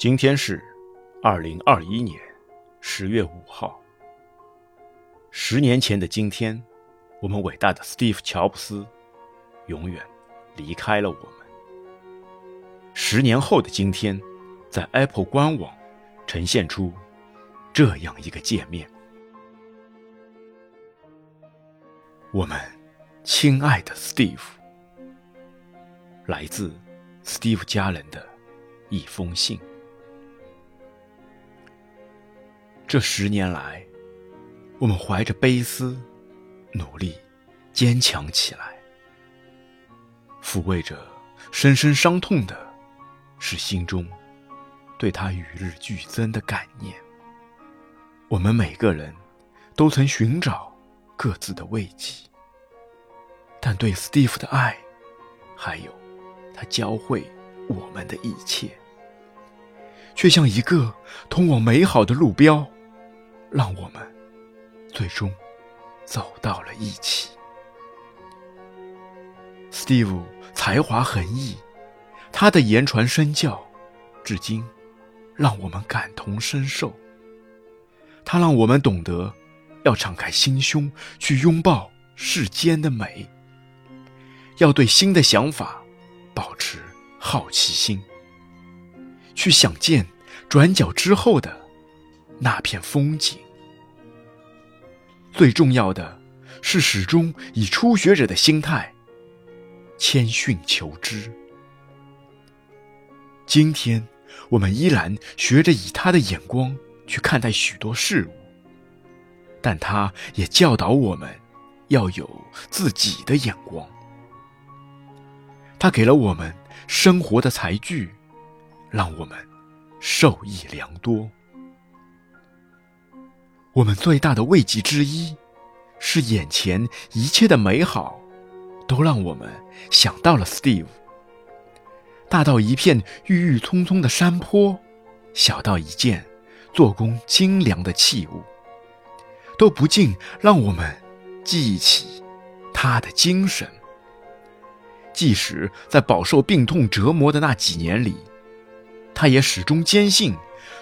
今天是二零二一年十月五号。十年前的今天，我们伟大的 Steve 乔布斯永远离开了我们。十年后的今天，在 Apple 官网呈现出这样一个界面：我们亲爱的 Steve，来自 Steve 家人的一封信。这十年来，我们怀着悲思，努力坚强起来。抚慰着深深伤痛的，是心中对他与日俱增的感念。我们每个人都曾寻找各自的慰藉，但对 Steve 的爱，还有他教会我们的一切，却像一个通往美好的路标。让我们最终走到了一起。Steve 才华横溢，他的言传身教，至今让我们感同身受。他让我们懂得要敞开心胸去拥抱世间的美，要对新的想法保持好奇心，去想见转角之后的。那片风景，最重要的是始终以初学者的心态谦逊求知。今天，我们依然学着以他的眼光去看待许多事物，但他也教导我们要有自己的眼光。他给了我们生活的才具，让我们受益良多。我们最大的慰藉之一，是眼前一切的美好，都让我们想到了 Steve。大到一片郁郁葱葱的山坡，小到一件做工精良的器物，都不禁让我们记起他的精神。即使在饱受病痛折磨的那几年里，他也始终坚信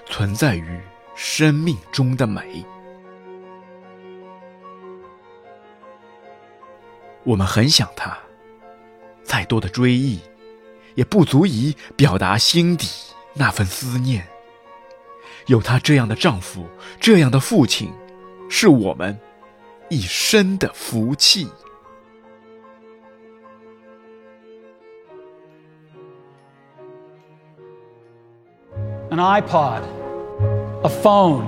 存在于生命中的美。我们很想他，再多的追忆，也不足以表达心底那份思念。有他这样的丈夫，这样的父亲，是我们一生的福气。An iPod, a phone,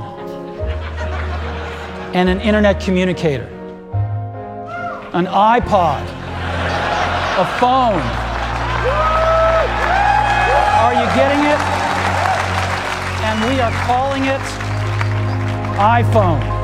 and an internet communicator. An iPod, a phone. Are you getting it? And we are calling it iPhone.